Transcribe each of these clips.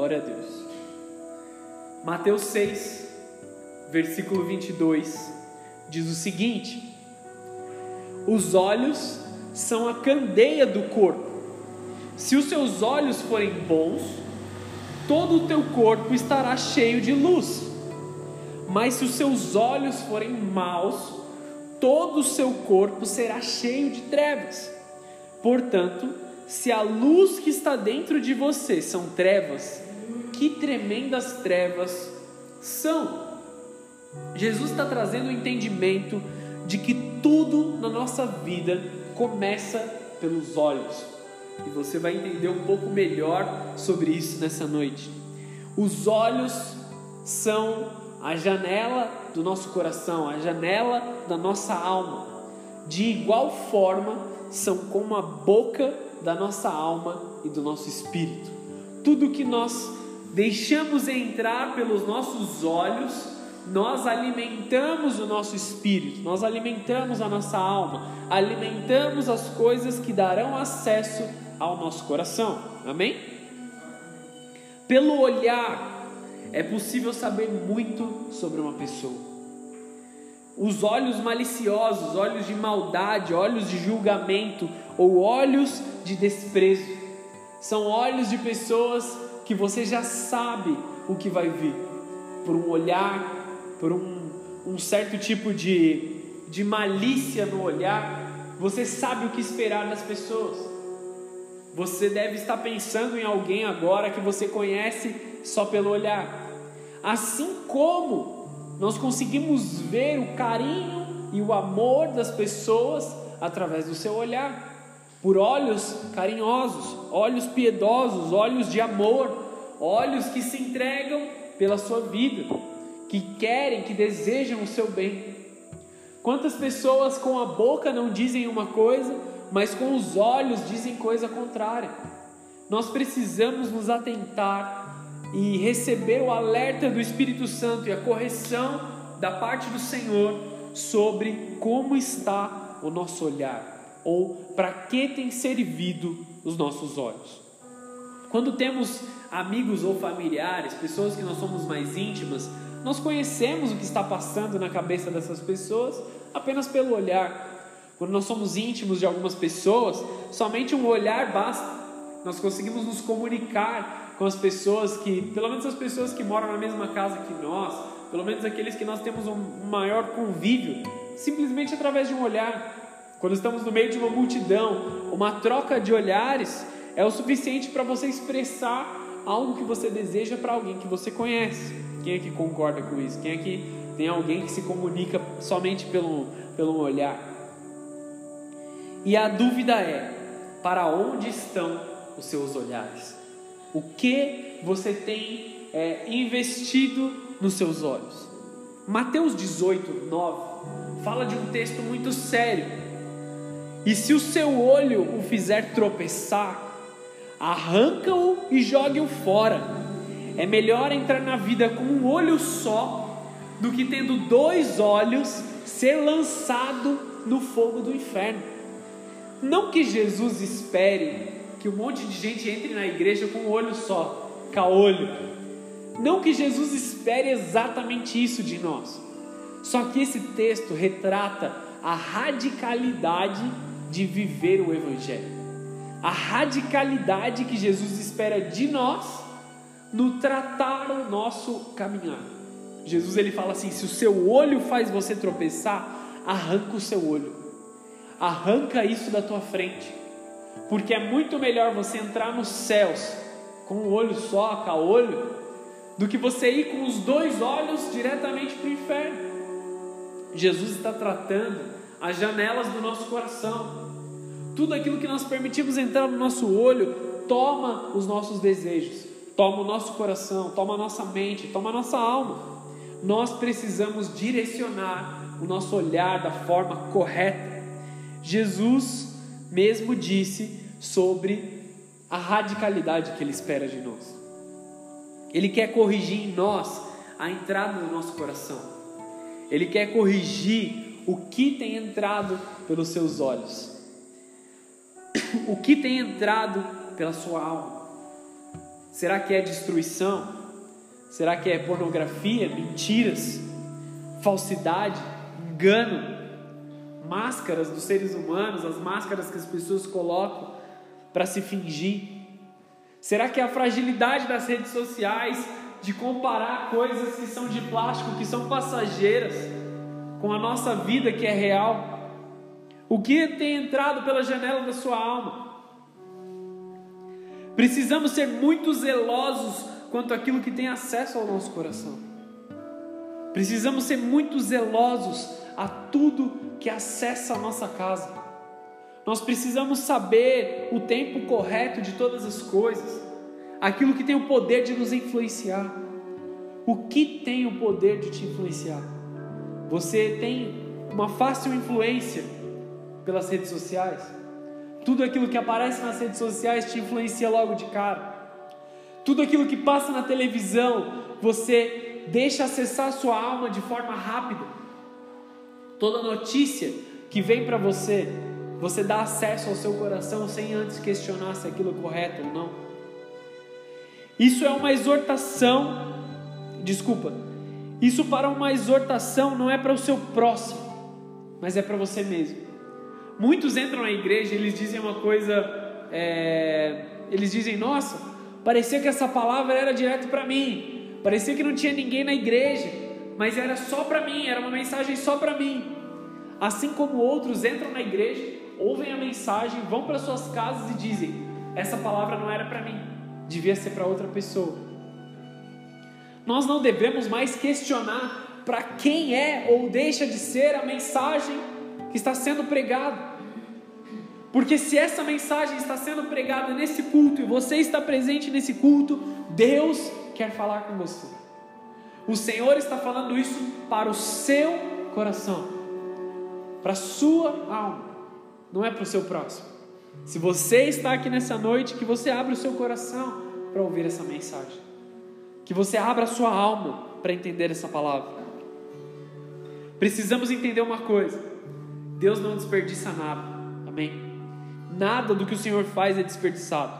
Glória a Deus. Mateus 6, versículo 22, diz o seguinte: Os olhos são a candeia do corpo. Se os seus olhos forem bons, todo o teu corpo estará cheio de luz. Mas se os seus olhos forem maus, todo o seu corpo será cheio de trevas. Portanto, se a luz que está dentro de você são trevas, que tremendas trevas são. Jesus está trazendo o entendimento de que tudo na nossa vida começa pelos olhos. E você vai entender um pouco melhor sobre isso nessa noite. Os olhos são a janela do nosso coração, a janela da nossa alma. De igual forma, são como a boca da nossa alma e do nosso espírito. Tudo que nós deixamos entrar pelos nossos olhos, nós alimentamos o nosso espírito, nós alimentamos a nossa alma, alimentamos as coisas que darão acesso ao nosso coração. Amém? Pelo olhar é possível saber muito sobre uma pessoa. Os olhos maliciosos, olhos de maldade, olhos de julgamento ou olhos de desprezo, são olhos de pessoas que você já sabe o que vai vir, por um olhar, por um, um certo tipo de, de malícia no olhar, você sabe o que esperar das pessoas. Você deve estar pensando em alguém agora que você conhece só pelo olhar. Assim como nós conseguimos ver o carinho e o amor das pessoas através do seu olhar por olhos carinhosos, olhos piedosos, olhos de amor, olhos que se entregam pela sua vida, que querem, que desejam o seu bem. Quantas pessoas com a boca não dizem uma coisa, mas com os olhos dizem coisa contrária? Nós precisamos nos atentar e receber o alerta do Espírito Santo e a correção da parte do Senhor sobre como está o nosso olhar ou para que tem servido os nossos olhos. Quando temos amigos ou familiares, pessoas que nós somos mais íntimas, nós conhecemos o que está passando na cabeça dessas pessoas apenas pelo olhar. Quando nós somos íntimos de algumas pessoas, somente um olhar basta. Nós conseguimos nos comunicar com as pessoas que, pelo menos as pessoas que moram na mesma casa que nós, pelo menos aqueles que nós temos um maior convívio, simplesmente através de um olhar. Quando estamos no meio de uma multidão, uma troca de olhares é o suficiente para você expressar algo que você deseja para alguém que você conhece. Quem é que concorda com isso? Quem é que tem alguém que se comunica somente pelo, pelo olhar? E a dúvida é: para onde estão os seus olhares? O que você tem é, investido nos seus olhos? Mateus 18, 9 fala de um texto muito sério e se o seu olho o fizer tropeçar, arranca-o e jogue-o fora. É melhor entrar na vida com um olho só do que tendo dois olhos ser lançado no fogo do inferno. Não que Jesus espere que um monte de gente entre na igreja com um olho só, caolho. Não que Jesus espere exatamente isso de nós. Só que esse texto retrata a radicalidade de viver o Evangelho. A radicalidade que Jesus espera de nós no tratar o nosso caminhar. Jesus ele fala assim: se o seu olho faz você tropeçar, arranca o seu olho, arranca isso da tua frente, porque é muito melhor você entrar nos céus com um olho só, com olho, do que você ir com os dois olhos diretamente para o inferno. Jesus está tratando as janelas do nosso coração. Tudo aquilo que nós permitimos entrar no nosso olho toma os nossos desejos, toma o nosso coração, toma a nossa mente, toma a nossa alma. Nós precisamos direcionar o nosso olhar da forma correta. Jesus mesmo disse sobre a radicalidade que ele espera de nós. Ele quer corrigir em nós a entrada do nosso coração. Ele quer corrigir o que tem entrado pelos seus olhos, o que tem entrado pela sua alma. Será que é destruição? Será que é pornografia, mentiras, falsidade, engano, máscaras dos seres humanos, as máscaras que as pessoas colocam para se fingir? Será que é a fragilidade das redes sociais de comparar coisas que são de plástico, que são passageiras, com a nossa vida que é real? O que tem entrado pela janela da sua alma? Precisamos ser muito zelosos quanto àquilo que tem acesso ao nosso coração. Precisamos ser muito zelosos a tudo que acessa a nossa casa. Nós precisamos saber o tempo correto de todas as coisas, aquilo que tem o poder de nos influenciar. O que tem o poder de te influenciar? Você tem uma fácil influência pelas redes sociais? Tudo aquilo que aparece nas redes sociais te influencia logo de cara. Tudo aquilo que passa na televisão, você deixa acessar sua alma de forma rápida. Toda notícia que vem para você você dá acesso ao seu coração sem antes questionar se aquilo é correto ou não. Isso é uma exortação, desculpa, isso para uma exortação não é para o seu próximo, mas é para você mesmo. Muitos entram na igreja e eles dizem uma coisa, é, eles dizem, nossa, parecia que essa palavra era direto para mim, parecia que não tinha ninguém na igreja, mas era só para mim, era uma mensagem só para mim. Assim como outros entram na igreja ouvem a mensagem, vão para suas casas e dizem: essa palavra não era para mim, devia ser para outra pessoa. Nós não devemos mais questionar para quem é ou deixa de ser a mensagem que está sendo pregada. Porque se essa mensagem está sendo pregada nesse culto e você está presente nesse culto, Deus quer falar com você. O Senhor está falando isso para o seu coração, para a sua alma não é para o seu próximo. Se você está aqui nessa noite, que você abra o seu coração para ouvir essa mensagem. Que você abra a sua alma para entender essa palavra. Precisamos entender uma coisa: Deus não desperdiça nada. Amém? Nada do que o Senhor faz é desperdiçado.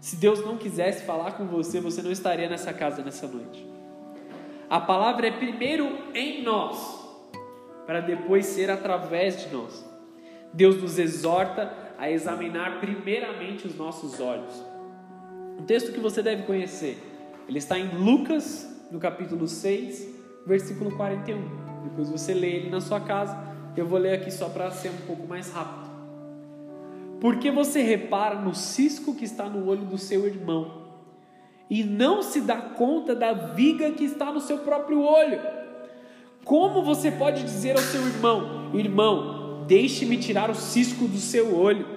Se Deus não quisesse falar com você, você não estaria nessa casa nessa noite. A palavra é primeiro em nós, para depois ser através de nós. Deus nos exorta a examinar primeiramente os nossos olhos. Um texto que você deve conhecer. Ele está em Lucas, no capítulo 6, versículo 41. Depois você lê ele na sua casa. Eu vou ler aqui só para ser um pouco mais rápido. Porque você repara no cisco que está no olho do seu irmão e não se dá conta da viga que está no seu próprio olho? Como você pode dizer ao seu irmão: Irmão, Deixe-me tirar o cisco do seu olho.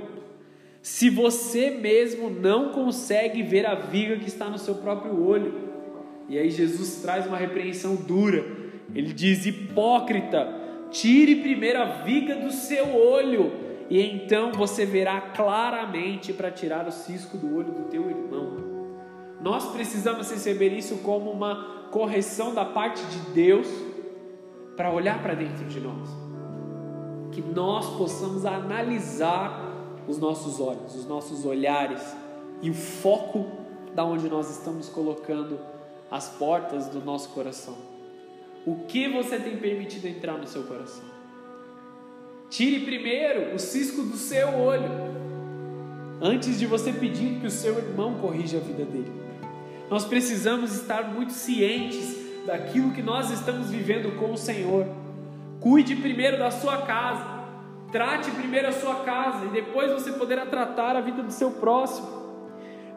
Se você mesmo não consegue ver a viga que está no seu próprio olho. E aí Jesus traz uma repreensão dura. Ele diz: Hipócrita, tire primeiro a viga do seu olho, e então você verá claramente para tirar o cisco do olho do teu irmão. Nós precisamos receber isso como uma correção da parte de Deus para olhar para dentro de nós que nós possamos analisar os nossos olhos, os nossos olhares e o foco da onde nós estamos colocando as portas do nosso coração. O que você tem permitido entrar no seu coração? Tire primeiro o cisco do seu olho, antes de você pedir que o seu irmão corrija a vida dele. Nós precisamos estar muito cientes daquilo que nós estamos vivendo com o Senhor Cuide primeiro da sua casa. Trate primeiro a sua casa e depois você poderá tratar a vida do seu próximo.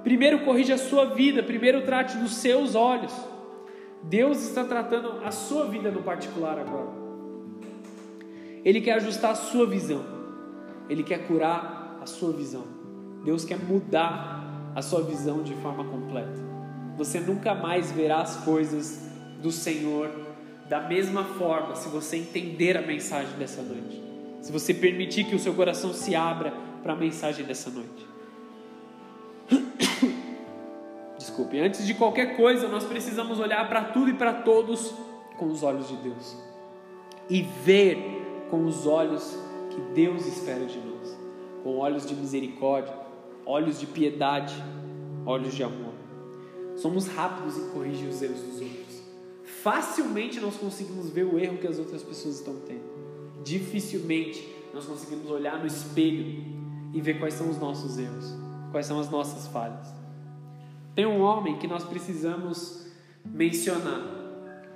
Primeiro corrija a sua vida, primeiro trate dos seus olhos. Deus está tratando a sua vida no particular agora. Ele quer ajustar a sua visão. Ele quer curar a sua visão. Deus quer mudar a sua visão de forma completa. Você nunca mais verá as coisas do Senhor da mesma forma, se você entender a mensagem dessa noite, se você permitir que o seu coração se abra para a mensagem dessa noite. Desculpe, antes de qualquer coisa, nós precisamos olhar para tudo e para todos com os olhos de Deus e ver com os olhos que Deus espera de nós, com olhos de misericórdia, olhos de piedade, olhos de amor. somos rápidos em corrigir os erros dos outros. Facilmente nós conseguimos ver o erro que as outras pessoas estão tendo. Dificilmente nós conseguimos olhar no espelho e ver quais são os nossos erros, quais são as nossas falhas. Tem um homem que nós precisamos mencionar,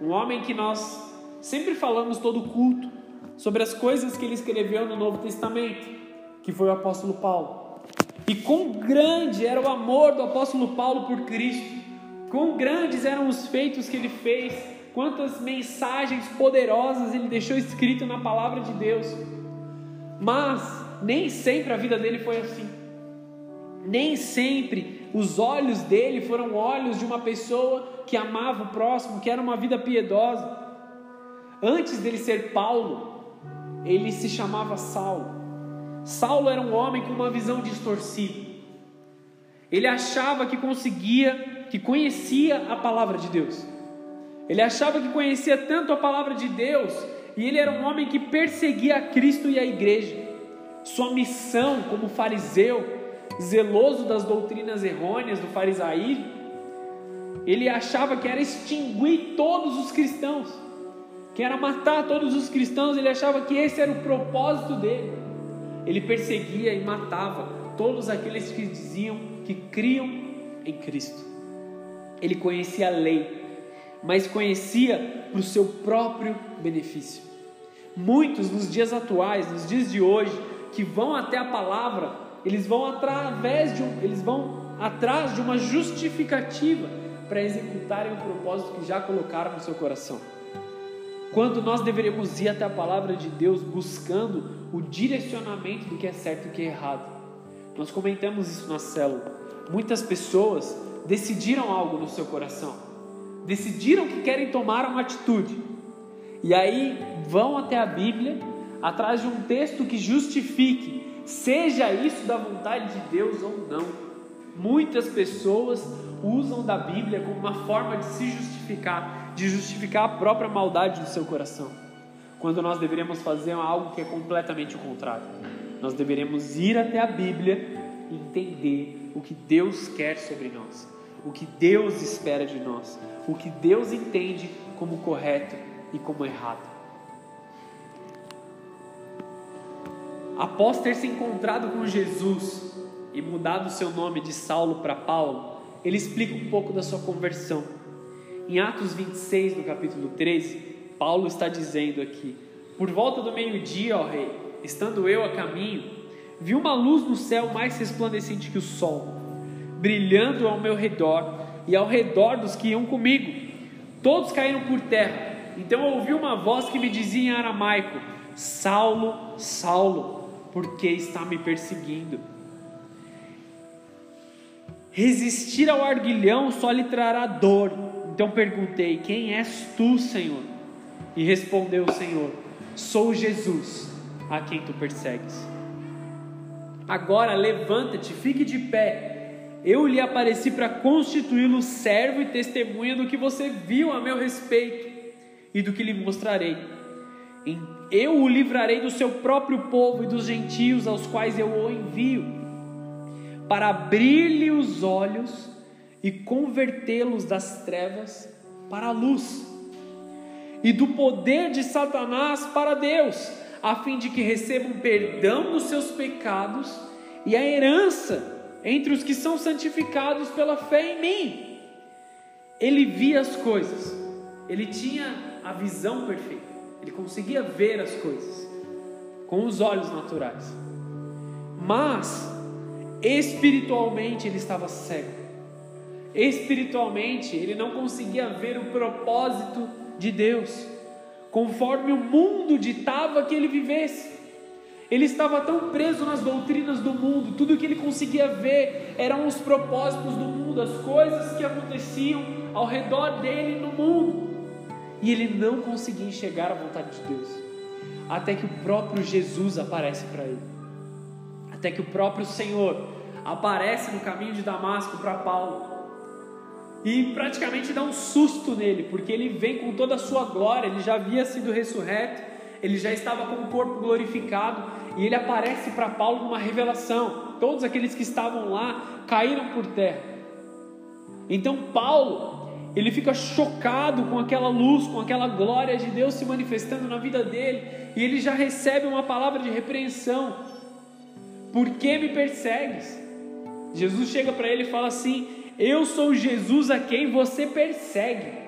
um homem que nós sempre falamos todo culto sobre as coisas que ele escreveu no Novo Testamento, que foi o apóstolo Paulo. E quão grande era o amor do apóstolo Paulo por Cristo, quão grandes eram os feitos que ele fez, quantas mensagens poderosas ele deixou escrito na palavra de Deus. Mas nem sempre a vida dele foi assim. Nem sempre os olhos dele foram olhos de uma pessoa que amava o próximo, que era uma vida piedosa. Antes dele ser Paulo, ele se chamava Saulo. Saulo era um homem com uma visão distorcida. Ele achava que conseguia, que conhecia a palavra de Deus. Ele achava que conhecia tanto a palavra de Deus, e ele era um homem que perseguia a Cristo e a igreja. Sua missão como fariseu, zeloso das doutrinas errôneas do farisaísmo, ele achava que era extinguir todos os cristãos, que era matar todos os cristãos, ele achava que esse era o propósito dele. Ele perseguia e matava todos aqueles que diziam que criam em Cristo. Ele conhecia a lei, mas conhecia para o seu próprio benefício. Muitos nos dias atuais, nos dias de hoje, que vão até a palavra, eles vão através de um, eles vão atrás de uma justificativa para executarem o propósito que já colocaram no seu coração. Quando nós deveríamos ir até a palavra de Deus buscando o direcionamento do que é certo e do que é errado. Nós comentamos isso na célula. Muitas pessoas decidiram algo no seu coração, decidiram que querem tomar uma atitude, e aí vão até a Bíblia atrás de um texto que justifique, seja isso da vontade de Deus ou não. Muitas pessoas usam da Bíblia como uma forma de se justificar, de justificar a própria maldade do seu coração, quando nós deveríamos fazer algo que é completamente o contrário. Nós deveríamos ir até a Bíblia e entender o que Deus quer sobre nós, o que Deus espera de nós, o que Deus entende como correto e como errado. Após ter se encontrado com Jesus e mudado seu nome de Saulo para Paulo, ele explica um pouco da sua conversão. Em Atos 26, no capítulo 13, Paulo está dizendo aqui: Por volta do meio-dia, ó rei, estando eu a caminho, vi uma luz no céu mais resplandecente que o sol, brilhando ao meu redor e ao redor dos que iam comigo. Todos caíram por terra. Então eu ouvi uma voz que me dizia em aramaico: Saulo, Saulo, por que está me perseguindo? Resistir ao arguilhão só lhe trará dor. Então perguntei: Quem és tu, Senhor? E respondeu o Senhor: Sou Jesus, a quem tu persegues. Agora levanta-te, fique de pé. Eu lhe apareci para constituí-lo servo e testemunha do que você viu a meu respeito e do que lhe mostrarei. Eu o livrarei do seu próprio povo e dos gentios aos quais eu o envio, para abrir-lhe os olhos e convertê-los das trevas para a luz, e do poder de Satanás para Deus, a fim de que recebam perdão dos seus pecados e a herança entre os que são santificados pela fé em mim. Ele via as coisas, ele tinha a visão perfeita. Ele conseguia ver as coisas com os olhos naturais. Mas espiritualmente ele estava cego. Espiritualmente ele não conseguia ver o propósito de Deus, conforme o mundo ditava que ele vivesse. Ele estava tão preso nas doutrinas do mundo, tudo que ele conseguia ver eram os propósitos do mundo, as coisas que aconteciam ao redor dele no mundo e ele não conseguia enxergar a vontade de Deus. Até que o próprio Jesus aparece para ele. Até que o próprio Senhor aparece no caminho de Damasco para Paulo. E praticamente dá um susto nele, porque ele vem com toda a sua glória, ele já havia sido ressurreto, ele já estava com o corpo glorificado, e ele aparece para Paulo numa revelação. Todos aqueles que estavam lá caíram por terra. Então Paulo, ele fica chocado com aquela luz, com aquela glória de Deus se manifestando na vida dele, e ele já recebe uma palavra de repreensão. Por que me persegues? Jesus chega para ele e fala assim: Eu sou Jesus a quem você persegue.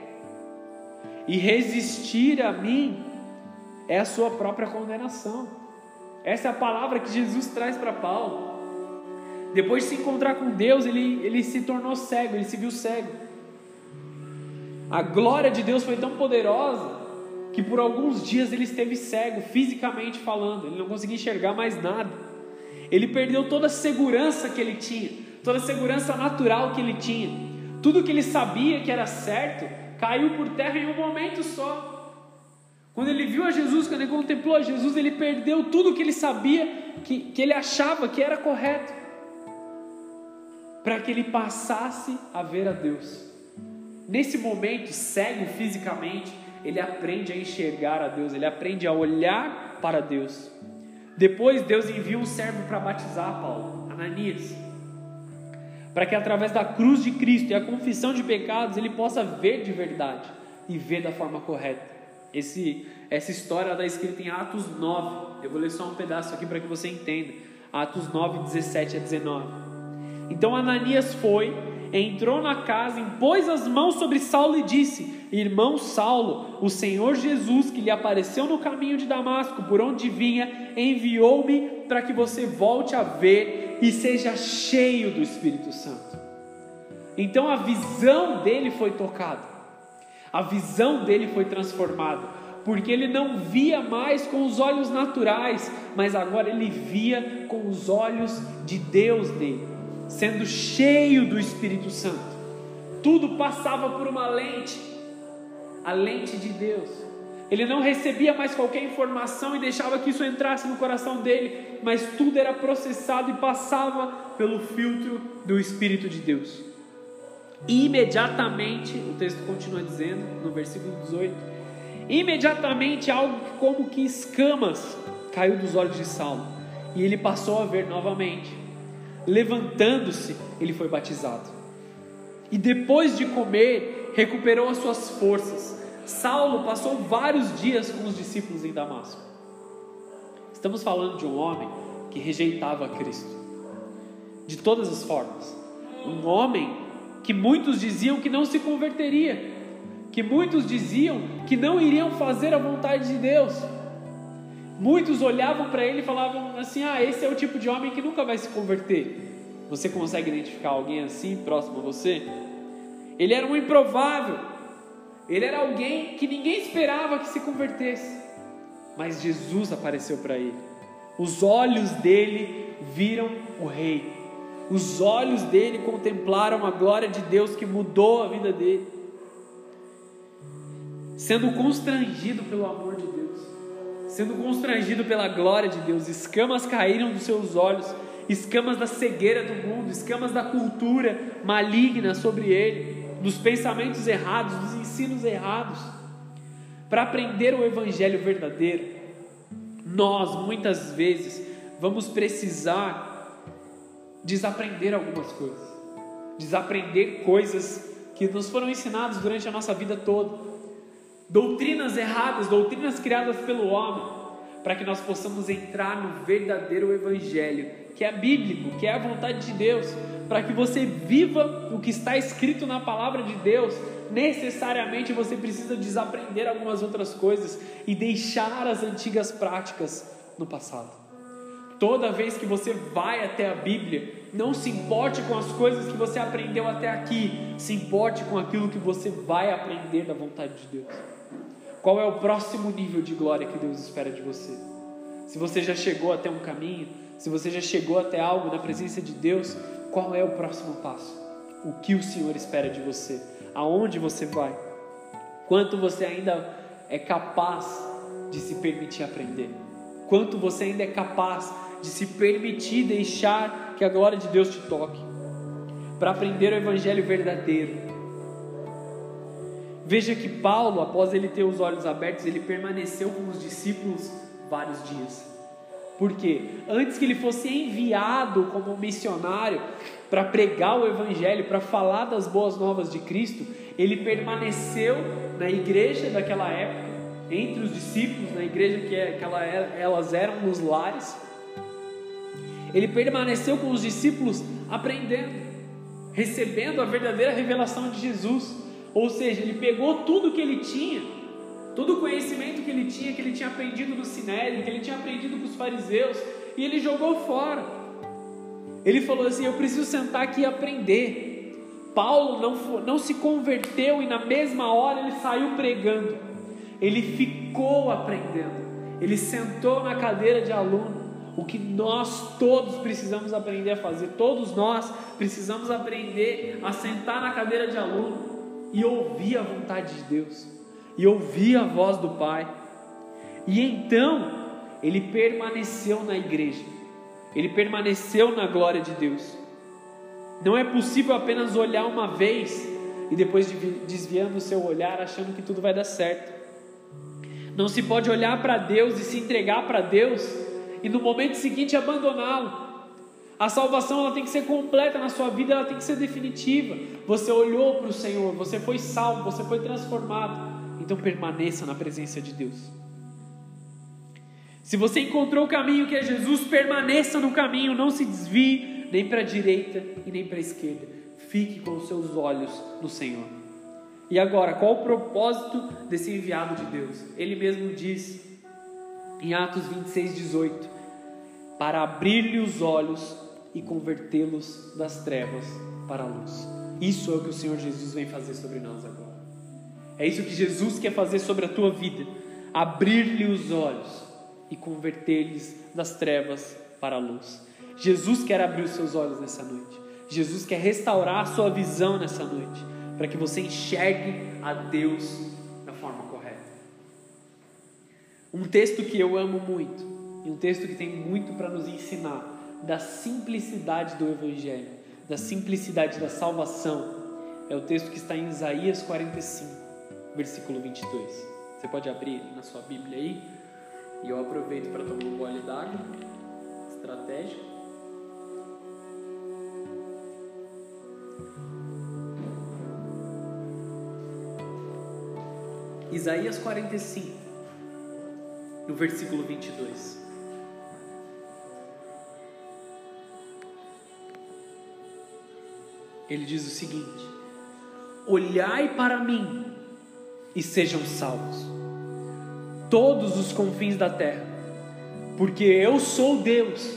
E resistir a mim é a sua própria condenação. Essa é a palavra que Jesus traz para Paulo. Depois de se encontrar com Deus, ele, ele se tornou cego, ele se viu cego. A glória de Deus foi tão poderosa que por alguns dias ele esteve cego, fisicamente falando, ele não conseguia enxergar mais nada. Ele perdeu toda a segurança que ele tinha, toda a segurança natural que ele tinha. Tudo que ele sabia que era certo caiu por terra em um momento só. Quando ele viu a Jesus, quando ele contemplou a Jesus, ele perdeu tudo que ele sabia, que, que ele achava que era correto, para que ele passasse a ver a Deus. Nesse momento, cego fisicamente, ele aprende a enxergar a Deus, ele aprende a olhar para Deus. Depois, Deus envia um servo para batizar Paulo, Ananias, para que através da cruz de Cristo e a confissão de pecados ele possa ver de verdade e ver da forma correta. Esse, essa história está escrita em Atos 9. Eu vou ler só um pedaço aqui para que você entenda. Atos 9, 17 a 19. Então Ananias foi, entrou na casa, impôs as mãos sobre Saulo e disse: Irmão Saulo, o Senhor Jesus, que lhe apareceu no caminho de Damasco, por onde vinha, enviou-me para que você volte a ver e seja cheio do Espírito Santo. Então a visão dele foi tocada. A visão dele foi transformada, porque ele não via mais com os olhos naturais, mas agora ele via com os olhos de Deus dele, sendo cheio do Espírito Santo. Tudo passava por uma lente, a lente de Deus. Ele não recebia mais qualquer informação e deixava que isso entrasse no coração dele, mas tudo era processado e passava pelo filtro do Espírito de Deus. Imediatamente, o texto continua dizendo, no versículo 18: imediatamente algo como que escamas caiu dos olhos de Saulo, e ele passou a ver novamente. Levantando-se, ele foi batizado. E depois de comer, recuperou as suas forças. Saulo passou vários dias com os discípulos em Damasco. Estamos falando de um homem que rejeitava Cristo, de todas as formas. Um homem que muitos diziam que não se converteria, que muitos diziam que não iriam fazer a vontade de Deus. Muitos olhavam para ele e falavam assim: Ah, esse é o tipo de homem que nunca vai se converter. Você consegue identificar alguém assim próximo a você? Ele era um improvável. Ele era alguém que ninguém esperava que se convertesse. Mas Jesus apareceu para ele. Os olhos dele viram o Rei. Os olhos dele contemplaram a glória de Deus que mudou a vida dele. Sendo constrangido pelo amor de Deus, sendo constrangido pela glória de Deus, escamas caíram dos seus olhos, escamas da cegueira do mundo, escamas da cultura maligna sobre ele, dos pensamentos errados, dos ensinos errados. Para aprender o evangelho verdadeiro, nós muitas vezes vamos precisar desaprender algumas coisas, desaprender coisas que nos foram ensinadas durante a nossa vida toda, doutrinas erradas, doutrinas criadas pelo homem, para que nós possamos entrar no verdadeiro Evangelho, que é bíblico, que é a vontade de Deus, para que você viva o que está escrito na palavra de Deus. Necessariamente você precisa desaprender algumas outras coisas e deixar as antigas práticas no passado. Toda vez que você vai até a Bíblia, não se importe com as coisas que você aprendeu até aqui, se importe com aquilo que você vai aprender da vontade de Deus. Qual é o próximo nível de glória que Deus espera de você? Se você já chegou até um caminho, se você já chegou até algo na presença de Deus, qual é o próximo passo? O que o Senhor espera de você? Aonde você vai? Quanto você ainda é capaz de se permitir aprender? Quanto você ainda é capaz de se permitir deixar que a glória de Deus te toque, para aprender o evangelho verdadeiro. Veja que Paulo, após ele ter os olhos abertos, ele permaneceu com os discípulos vários dias. Porque antes que ele fosse enviado como missionário para pregar o evangelho, para falar das boas novas de Cristo, ele permaneceu na igreja daquela época, entre os discípulos, na igreja que, é, que ela, elas eram nos lares. Ele permaneceu com os discípulos aprendendo, recebendo a verdadeira revelação de Jesus. Ou seja, ele pegou tudo que ele tinha, todo o conhecimento que ele tinha, que ele tinha aprendido no Sinédrio, que ele tinha aprendido com os fariseus, e ele jogou fora. Ele falou assim: Eu preciso sentar aqui e aprender. Paulo não, não se converteu e na mesma hora ele saiu pregando. Ele ficou aprendendo. Ele sentou na cadeira de aluno. O que nós todos precisamos aprender a fazer, todos nós precisamos aprender a sentar na cadeira de aluno e ouvir a vontade de Deus, e ouvir a voz do Pai. E então ele permaneceu na igreja, ele permaneceu na glória de Deus. Não é possível apenas olhar uma vez e depois desviando o seu olhar, achando que tudo vai dar certo. Não se pode olhar para Deus e se entregar para Deus e no momento seguinte abandoná-lo. A salvação ela tem que ser completa na sua vida, ela tem que ser definitiva. Você olhou para o Senhor, você foi salvo, você foi transformado. Então permaneça na presença de Deus. Se você encontrou o caminho que é Jesus, permaneça no caminho, não se desvie nem para a direita e nem para a esquerda. Fique com os seus olhos no Senhor. E agora, qual o propósito desse enviado de Deus? Ele mesmo diz em Atos 26, 18: para abrir-lhe os olhos e convertê-los das trevas para a luz. Isso é o que o Senhor Jesus vem fazer sobre nós agora. É isso que Jesus quer fazer sobre a tua vida: abrir-lhe os olhos e converter-lhes das trevas para a luz. Jesus quer abrir os seus olhos nessa noite. Jesus quer restaurar a sua visão nessa noite, para que você enxergue a Deus um texto que eu amo muito, e um texto que tem muito para nos ensinar da simplicidade do Evangelho, da simplicidade da salvação, é o texto que está em Isaías 45, versículo 22. Você pode abrir na sua Bíblia aí, e eu aproveito para tomar um gole d'água, estratégico. Isaías 45, no versículo 22. Ele diz o seguinte: Olhai para mim e sejam salvos, todos os confins da terra, porque eu sou Deus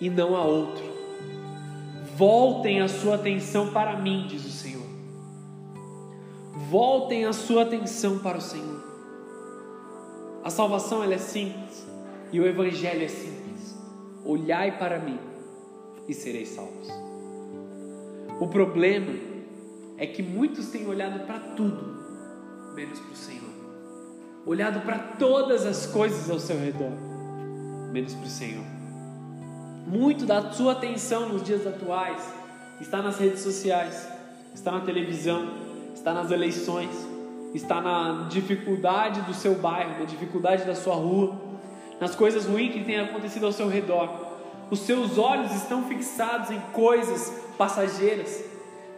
e não há outro. Voltem a sua atenção para mim, diz o Senhor. Voltem a sua atenção para o Senhor. A salvação ela é simples e o evangelho é simples. Olhai para mim e sereis salvos. O problema é que muitos têm olhado para tudo, menos para o Senhor. Olhado para todas as coisas ao seu redor, menos para o Senhor. Muito da sua atenção nos dias atuais está nas redes sociais, está na televisão, está nas eleições, está na dificuldade do seu bairro, na dificuldade da sua rua, nas coisas ruins que têm acontecido ao seu redor. Os seus olhos estão fixados em coisas passageiras,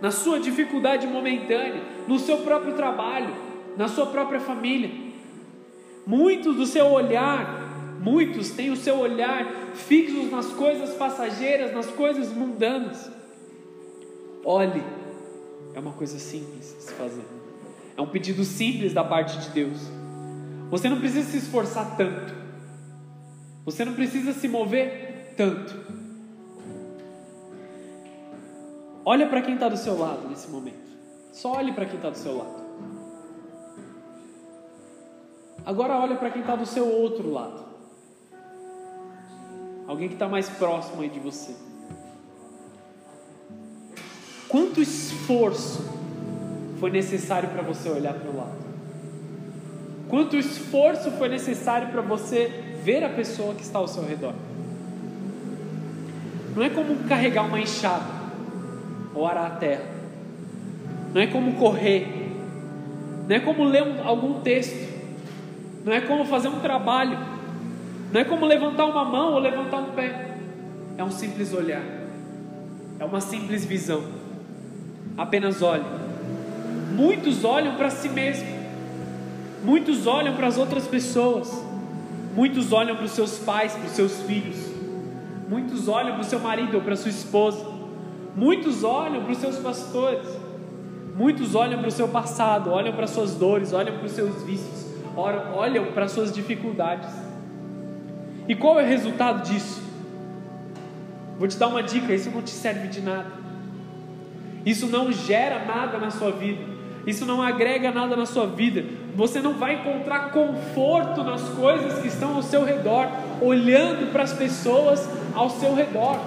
na sua dificuldade momentânea, no seu próprio trabalho, na sua própria família. Muitos do seu olhar, muitos têm o seu olhar fixos nas coisas passageiras, nas coisas mundanas. Olhe, é uma coisa simples de se fazer. É um pedido simples da parte de Deus. Você não precisa se esforçar tanto. Você não precisa se mover tanto. Olha para quem está do seu lado nesse momento. Só olhe para quem está do seu lado. Agora olha para quem está do seu outro lado. Alguém que está mais próximo aí de você. Quanto esforço foi necessário para você olhar para o lado? Quanto esforço foi necessário para você ver a pessoa que está ao seu redor? Não é como carregar uma enxada ou arar a terra. Não é como correr. Não é como ler um, algum texto. Não é como fazer um trabalho. Não é como levantar uma mão ou levantar um pé. É um simples olhar. É uma simples visão. Apenas olhe. Muitos olham para si mesmo. Muitos olham para as outras pessoas. Muitos olham para os seus pais, para os seus filhos. Muitos olham para o seu marido ou para a sua esposa. Muitos olham para os seus pastores. Muitos olham para o seu passado, olham para as suas dores, olham para os seus vícios, olham para as suas dificuldades. E qual é o resultado disso? Vou te dar uma dica: isso não te serve de nada. Isso não gera nada na sua vida. Isso não agrega nada na sua vida. Você não vai encontrar conforto nas coisas que estão ao seu redor, olhando para as pessoas ao seu redor.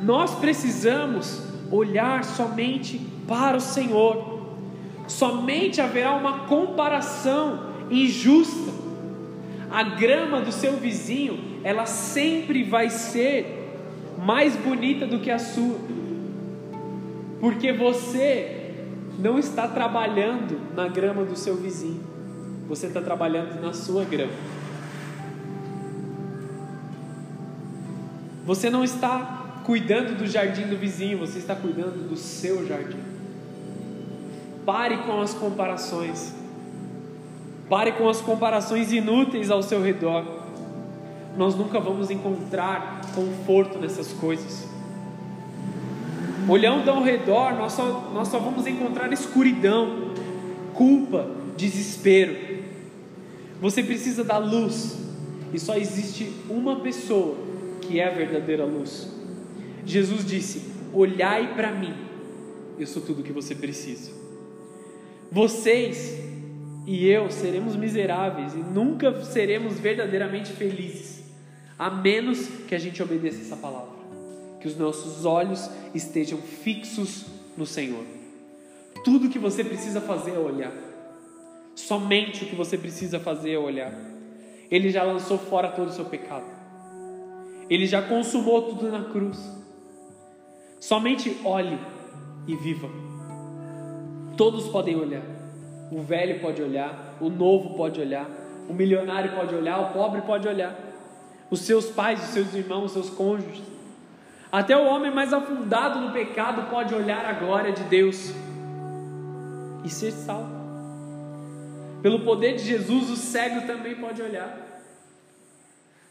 Nós precisamos olhar somente para o Senhor. Somente haverá uma comparação injusta. A grama do seu vizinho, ela sempre vai ser mais bonita do que a sua. Porque você não está trabalhando na grama do seu vizinho. Você está trabalhando na sua grama. Você não está cuidando do jardim do vizinho, você está cuidando do seu jardim. Pare com as comparações. Pare com as comparações inúteis ao seu redor. Nós nunca vamos encontrar conforto nessas coisas. Olhando ao redor, nós só, nós só vamos encontrar escuridão, culpa, desespero. Você precisa da luz, e só existe uma pessoa que é a verdadeira luz. Jesus disse: Olhai para mim, eu sou tudo o que você precisa. Vocês e eu seremos miseráveis e nunca seremos verdadeiramente felizes, a menos que a gente obedeça essa palavra, que os nossos olhos estejam fixos no Senhor. Tudo o que você precisa fazer é olhar, somente o que você precisa fazer é olhar. Ele já lançou fora todo o seu pecado, ele já consumou tudo na cruz. Somente olhe e viva. Todos podem olhar. O velho pode olhar, o novo pode olhar, o milionário pode olhar, o pobre pode olhar. Os seus pais, os seus irmãos, os seus cônjuges. Até o homem mais afundado no pecado pode olhar a glória de Deus e ser salvo. Pelo poder de Jesus, o cego também pode olhar.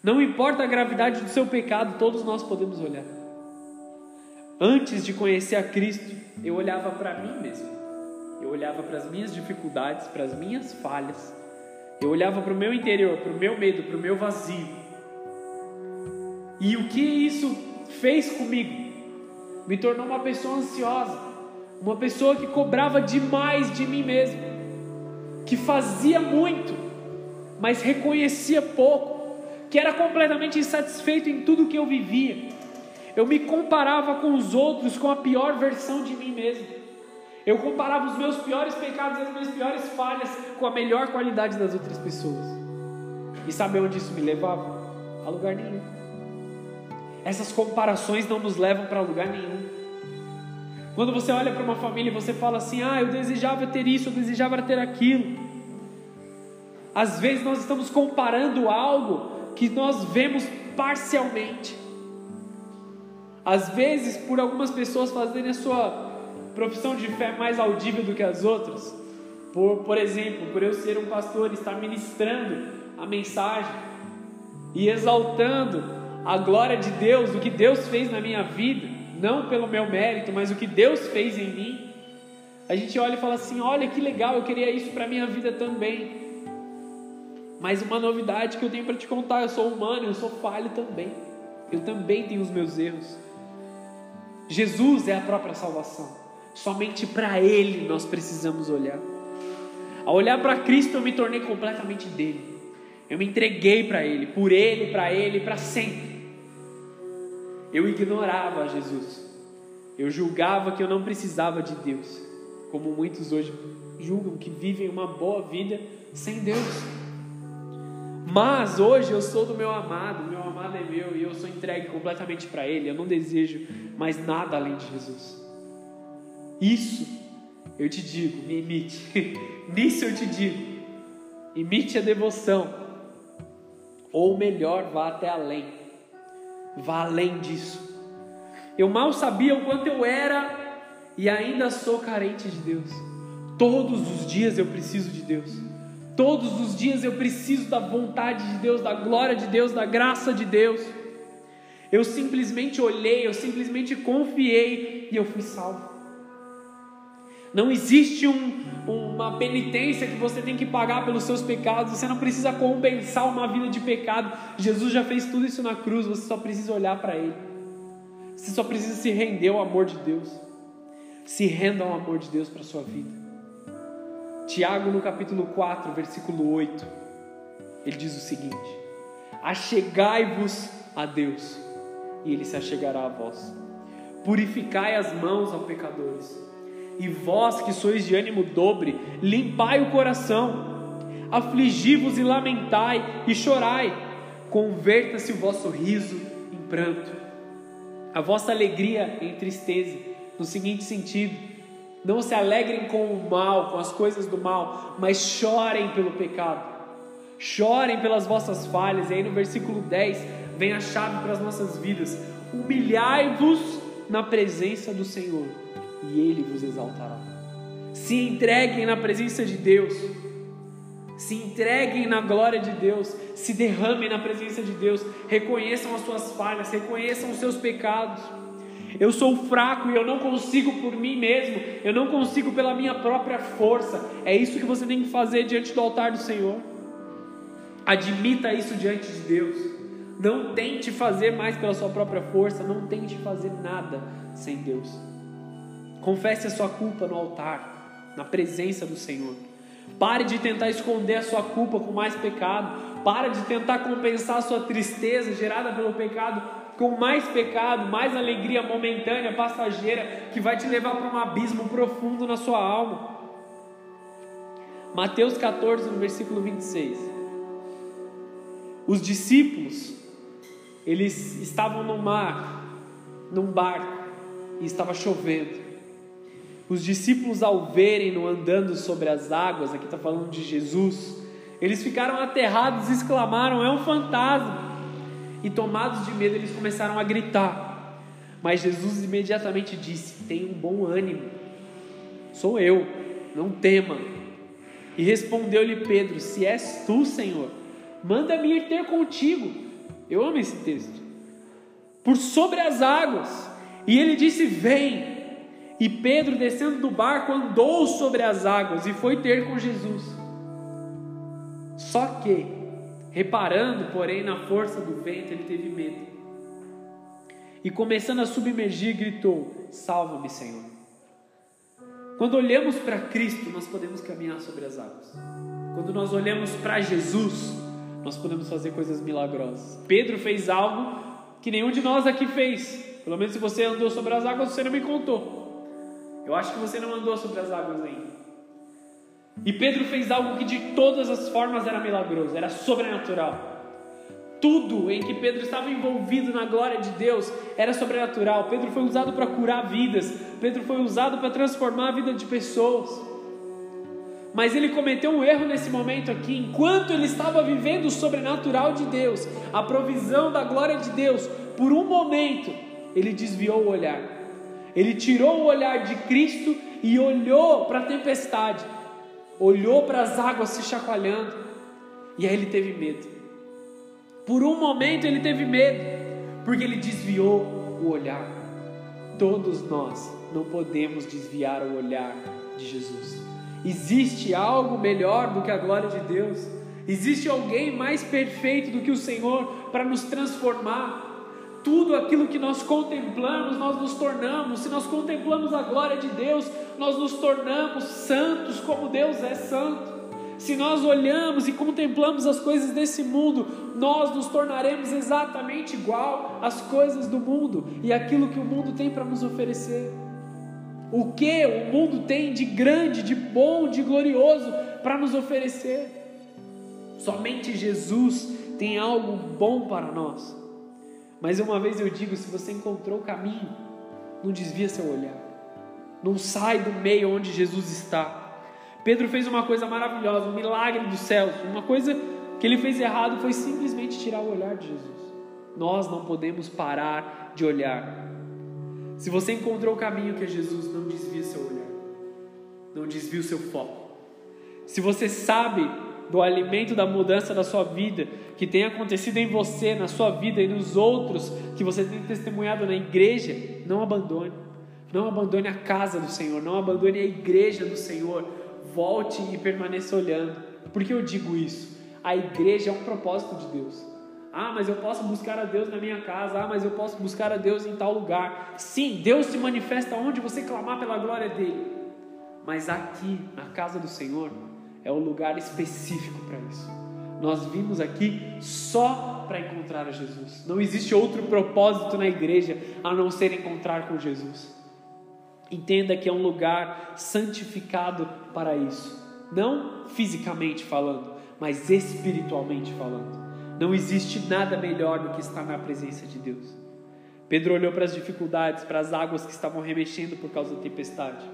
Não importa a gravidade do seu pecado, todos nós podemos olhar. Antes de conhecer a Cristo, eu olhava para mim mesmo. Eu olhava para as minhas dificuldades, para as minhas falhas. Eu olhava para o meu interior, para o meu medo, para o meu vazio. E o que isso fez comigo? Me tornou uma pessoa ansiosa, uma pessoa que cobrava demais de mim mesmo, que fazia muito, mas reconhecia pouco, que era completamente insatisfeito em tudo que eu vivia eu me comparava com os outros com a pior versão de mim mesmo. Eu comparava os meus piores pecados e as minhas piores falhas com a melhor qualidade das outras pessoas. E sabe onde isso me levava? A lugar nenhum. Essas comparações não nos levam para lugar nenhum. Quando você olha para uma família e você fala assim: "Ah, eu desejava ter isso, eu desejava ter aquilo". Às vezes nós estamos comparando algo que nós vemos parcialmente. Às vezes, por algumas pessoas fazerem a sua profissão de fé mais audível do que as outras, por, por exemplo, por eu ser um pastor e estar ministrando a mensagem e exaltando a glória de Deus, o que Deus fez na minha vida, não pelo meu mérito, mas o que Deus fez em mim. A gente olha e fala assim: olha que legal, eu queria isso para minha vida também. Mas uma novidade que eu tenho para te contar: eu sou humano, eu sou falho também. Eu também tenho os meus erros. Jesus é a própria salvação. Somente para Ele nós precisamos olhar. Ao olhar para Cristo, eu me tornei completamente dele. Eu me entreguei para Ele, por Ele, para Ele, para sempre. Eu ignorava Jesus. Eu julgava que eu não precisava de Deus, como muitos hoje julgam que vivem uma boa vida sem Deus. Mas hoje eu sou do meu amado, meu amado é meu e eu sou entregue completamente para Ele. Eu não desejo mais nada além de Jesus. Isso eu te digo, me imite. Nisso eu te digo, imite a devoção, ou melhor, vá até além, vá além disso. Eu mal sabia o quanto eu era e ainda sou carente de Deus. Todos os dias eu preciso de Deus. Todos os dias eu preciso da vontade de Deus, da glória de Deus, da graça de Deus. Eu simplesmente olhei, eu simplesmente confiei e eu fui salvo. Não existe um, uma penitência que você tem que pagar pelos seus pecados, você não precisa compensar uma vida de pecado. Jesus já fez tudo isso na cruz, você só precisa olhar para Ele. Você só precisa se render ao amor de Deus. Se renda ao amor de Deus para a sua vida. Tiago, no capítulo 4, versículo 8, ele diz o seguinte: Achegai-vos a Deus, e Ele se achegará a vós. Purificai as mãos aos pecadores e vós que sois de ânimo dobre, limpai o coração, afligi-vos e lamentai e chorai, converta-se o vosso riso em pranto, a vossa alegria em tristeza, no seguinte sentido: não se alegrem com o mal, com as coisas do mal, mas chorem pelo pecado, chorem pelas vossas falhas, e aí no versículo 10 vem a chave para as nossas vidas: humilhai-vos na presença do Senhor e Ele vos exaltará. Se entreguem na presença de Deus, se entreguem na glória de Deus, se derramem na presença de Deus, reconheçam as suas falhas, reconheçam os seus pecados. Eu sou fraco e eu não consigo por mim mesmo, eu não consigo pela minha própria força. É isso que você tem que fazer diante do altar do Senhor. Admita isso diante de Deus. Não tente fazer mais pela sua própria força, não tente fazer nada sem Deus. Confesse a sua culpa no altar, na presença do Senhor. Pare de tentar esconder a sua culpa com mais pecado. Pare de tentar compensar a sua tristeza gerada pelo pecado com mais pecado, mais alegria momentânea, passageira, que vai te levar para um abismo profundo na sua alma. Mateus 14, no versículo 26. Os discípulos, eles estavam no mar, num barco, e estava chovendo. Os discípulos, ao verem-no andando sobre as águas, aqui está falando de Jesus, eles ficaram aterrados e exclamaram: É um fantasma! E tomados de medo, eles começaram a gritar. Mas Jesus imediatamente disse: Tenha um bom ânimo, sou eu, não tema. E respondeu-lhe Pedro: Se és tu, Senhor, manda-me ir ter contigo. Eu amo esse texto. Por sobre as águas. E ele disse: Vem. E Pedro, descendo do barco, andou sobre as águas e foi ter com Jesus. Só que, reparando, porém, na força do vento, ele teve medo. E começando a submergir, gritou: Salva-me, Senhor. Quando olhamos para Cristo, nós podemos caminhar sobre as águas. Quando nós olhamos para Jesus, nós podemos fazer coisas milagrosas. Pedro fez algo que nenhum de nós aqui fez. Pelo menos se você andou sobre as águas, você não me contou. Eu acho que você não andou sobre as águas ainda. E Pedro fez algo que de todas as formas era milagroso, era sobrenatural. Tudo em que Pedro estava envolvido na glória de Deus era sobrenatural. Pedro foi usado para curar vidas, Pedro foi usado para transformar a vida de pessoas. Mas ele cometeu um erro nesse momento aqui, enquanto ele estava vivendo o sobrenatural de Deus, a provisão da glória de Deus, por um momento ele desviou o olhar. Ele tirou o olhar de Cristo e olhou para a tempestade, olhou para as águas se chacoalhando, e aí ele teve medo. Por um momento ele teve medo, porque ele desviou o olhar. Todos nós não podemos desviar o olhar de Jesus. Existe algo melhor do que a glória de Deus. Existe alguém mais perfeito do que o Senhor para nos transformar, tudo aquilo que nós contemplamos, nós nos tornamos. Se nós contemplamos a glória de Deus, nós nos tornamos santos como Deus é santo. Se nós olhamos e contemplamos as coisas desse mundo, nós nos tornaremos exatamente igual às coisas do mundo e aquilo que o mundo tem para nos oferecer. O que o mundo tem de grande, de bom, de glorioso para nos oferecer? Somente Jesus tem algo bom para nós. Mas uma vez eu digo: se você encontrou o caminho, não desvia seu olhar, não sai do meio onde Jesus está. Pedro fez uma coisa maravilhosa, um milagre dos céus. Uma coisa que ele fez errado foi simplesmente tirar o olhar de Jesus. Nós não podemos parar de olhar. Se você encontrou o caminho que é Jesus, não desvie seu olhar. Não desvie o seu foco. Se você sabe do alimento da mudança da sua vida, que tem acontecido em você, na sua vida e nos outros que você tem testemunhado na igreja, não abandone. Não abandone a casa do Senhor, não abandone a igreja do Senhor. Volte e permaneça olhando. Por que eu digo isso? A igreja é um propósito de Deus. Ah, mas eu posso buscar a Deus na minha casa. Ah, mas eu posso buscar a Deus em tal lugar. Sim, Deus se manifesta onde você clamar pela glória dele. Mas aqui, na casa do Senhor, é o lugar específico para isso. Nós vimos aqui só para encontrar a Jesus. Não existe outro propósito na igreja a não ser encontrar com Jesus. Entenda que é um lugar santificado para isso. Não fisicamente falando, mas espiritualmente falando. Não existe nada melhor do que estar na presença de Deus. Pedro olhou para as dificuldades, para as águas que estavam remexendo por causa da tempestade.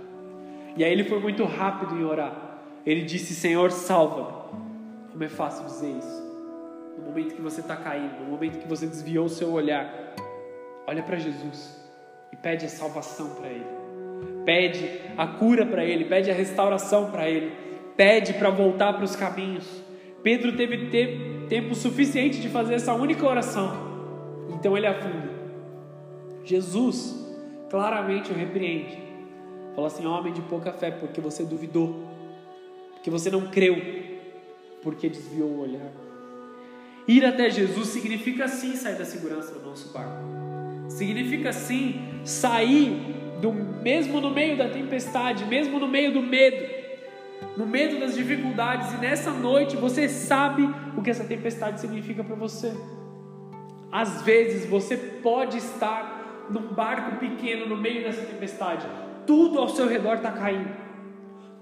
E aí ele foi muito rápido em orar. Ele disse: Senhor, salva-me. Como é fácil dizer isso. No momento que você está caindo, no momento que você desviou o seu olhar, olha para Jesus e pede a salvação para Ele pede a cura para ele, pede a restauração para ele, pede para voltar para os caminhos. Pedro teve tempo suficiente de fazer essa única oração, então ele afunda. Jesus claramente o repreende, fala assim: homem de pouca fé, porque você duvidou, porque você não creu, porque desviou o olhar. Ir até Jesus significa sim sair da segurança do nosso barco, significa sim sair do, mesmo no meio da tempestade, mesmo no meio do medo, no meio das dificuldades, e nessa noite você sabe o que essa tempestade significa para você. Às vezes você pode estar num barco pequeno no meio dessa tempestade, tudo ao seu redor está caindo,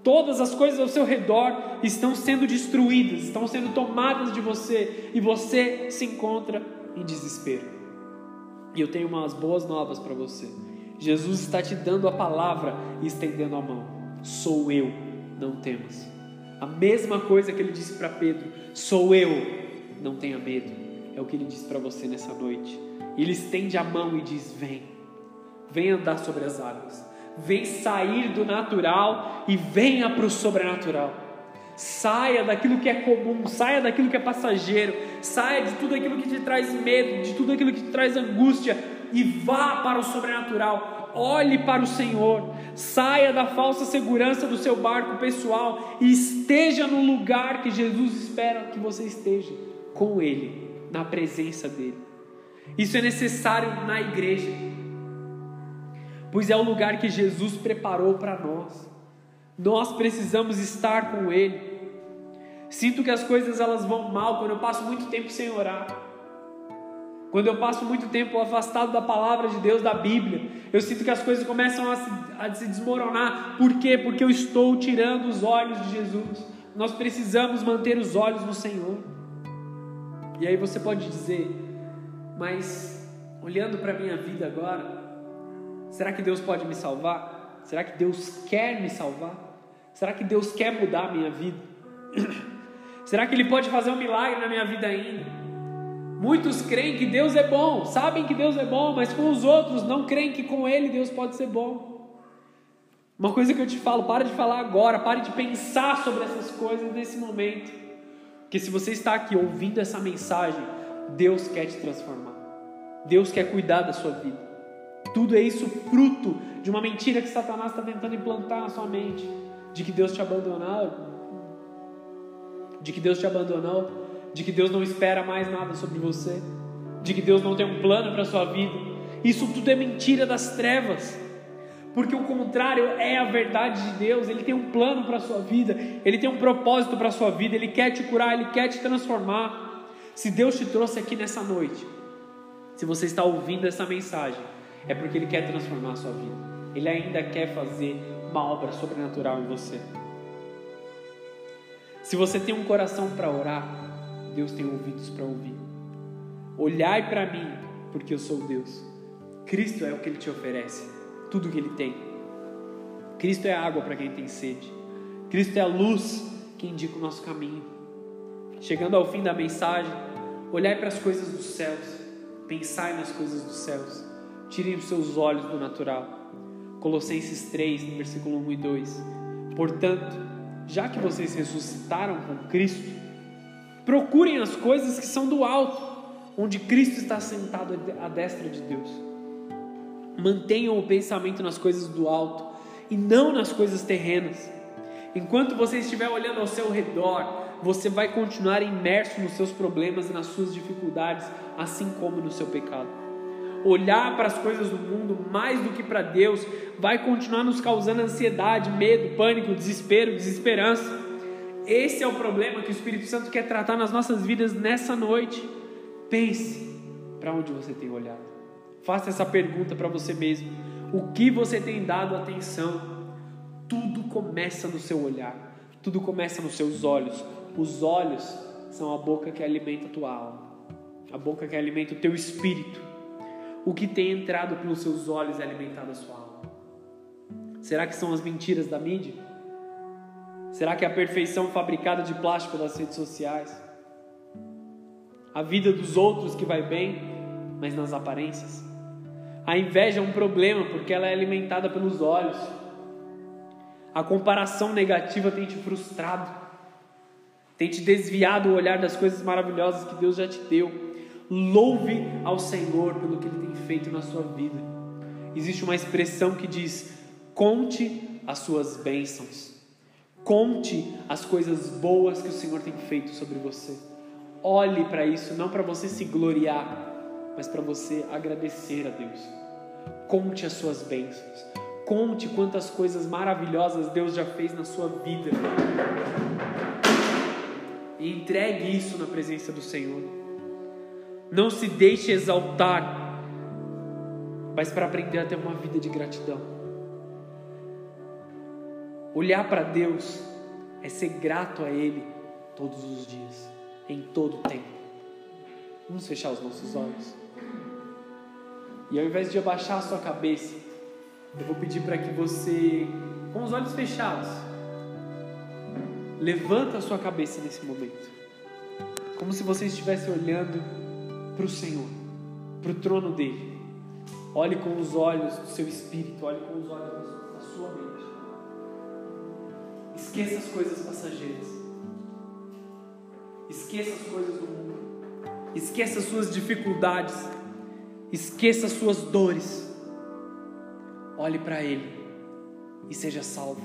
todas as coisas ao seu redor estão sendo destruídas, estão sendo tomadas de você, e você se encontra em desespero. E eu tenho umas boas novas para você. Jesus está te dando a palavra e estendendo a mão. Sou eu, não temas. A mesma coisa que ele disse para Pedro: Sou eu, não tenha medo. É o que ele diz para você nessa noite. Ele estende a mão e diz: Vem, vem andar sobre as águas, vem sair do natural e venha para o sobrenatural. Saia daquilo que é comum, saia daquilo que é passageiro, saia de tudo aquilo que te traz medo, de tudo aquilo que te traz angústia, e vá para o sobrenatural. Olhe para o Senhor, saia da falsa segurança do seu barco pessoal e esteja no lugar que Jesus espera que você esteja, com Ele, na presença dEle. Isso é necessário na igreja, pois é o lugar que Jesus preparou para nós. Nós precisamos estar com Ele. Sinto que as coisas elas vão mal quando eu passo muito tempo sem orar. Quando eu passo muito tempo afastado da palavra de Deus, da Bíblia, eu sinto que as coisas começam a se, a se desmoronar. Por quê? Porque eu estou tirando os olhos de Jesus. Nós precisamos manter os olhos no Senhor. E aí você pode dizer, mas olhando para a minha vida agora, será que Deus pode me salvar? Será que Deus quer me salvar? Será que Deus quer mudar a minha vida? será que Ele pode fazer um milagre na minha vida ainda? Muitos creem que Deus é bom, sabem que Deus é bom, mas com os outros não creem que com Ele Deus pode ser bom. Uma coisa que eu te falo, para de falar agora, pare de pensar sobre essas coisas nesse momento. Porque se você está aqui ouvindo essa mensagem, Deus quer te transformar. Deus quer cuidar da sua vida. Tudo é isso fruto de uma mentira que Satanás está tentando implantar na sua mente, de que Deus te abandonou, de que Deus te abandonou, de que Deus não espera mais nada sobre você, de que Deus não tem um plano para a sua vida. Isso tudo é mentira das trevas. Porque o contrário é a verdade de Deus, Ele tem um plano para a sua vida, Ele tem um propósito para a sua vida, Ele quer te curar, Ele quer te transformar. Se Deus te trouxe aqui nessa noite, se você está ouvindo essa mensagem, é porque Ele quer transformar a sua vida, Ele ainda quer fazer uma obra sobrenatural em você. Se você tem um coração para orar, Deus tem ouvidos para ouvir. Olhai para mim, porque eu sou Deus. Cristo é o que Ele te oferece, tudo o que Ele tem. Cristo é água para quem tem sede. Cristo é a luz que indica o nosso caminho. Chegando ao fim da mensagem, olhai para as coisas dos céus, pensai nas coisas dos céus, tirem os seus olhos do natural. Colossenses 3, no versículo 1 e 2. Portanto, já que vocês ressuscitaram com Cristo, procurem as coisas que são do alto, onde Cristo está sentado à destra de Deus. Mantenham o pensamento nas coisas do alto e não nas coisas terrenas. Enquanto você estiver olhando ao seu redor, você vai continuar imerso nos seus problemas e nas suas dificuldades, assim como no seu pecado. Olhar para as coisas do mundo mais do que para Deus vai continuar nos causando ansiedade, medo, pânico, desespero, desesperança. Esse é o problema que o Espírito Santo quer tratar nas nossas vidas nessa noite. Pense para onde você tem olhado. Faça essa pergunta para você mesmo. O que você tem dado atenção? Tudo começa no seu olhar, tudo começa nos seus olhos. Os olhos são a boca que alimenta a tua alma, a boca que alimenta o teu espírito. O que tem entrado pelos seus olhos é alimentado a sua alma. Será que são as mentiras da mídia? Será que é a perfeição fabricada de plástico das redes sociais? A vida dos outros que vai bem, mas nas aparências? A inveja é um problema porque ela é alimentada pelos olhos. A comparação negativa tem te frustrado, tem te desviado o olhar das coisas maravilhosas que Deus já te deu. Louve ao Senhor pelo que Ele tem feito na sua vida. Existe uma expressão que diz: conte as suas bênçãos, conte as coisas boas que o Senhor tem feito sobre você. Olhe para isso, não para você se gloriar, mas para você agradecer a Deus. Conte as suas bênçãos. Conte quantas coisas maravilhosas Deus já fez na sua vida. E entregue isso na presença do Senhor. Não se deixe exaltar, mas para aprender a ter uma vida de gratidão. Olhar para Deus é ser grato a Ele todos os dias, em todo o tempo. Vamos fechar os nossos olhos. E ao invés de abaixar a sua cabeça, eu vou pedir para que você, com os olhos fechados, levanta a sua cabeça nesse momento. Como se você estivesse olhando para o Senhor, para o trono dele. Olhe com os olhos do seu espírito, olhe com os olhos da sua mente. Esqueça as coisas passageiras. Esqueça as coisas do mundo. Esqueça as suas dificuldades Esqueça suas dores. Olhe para Ele e seja salvo.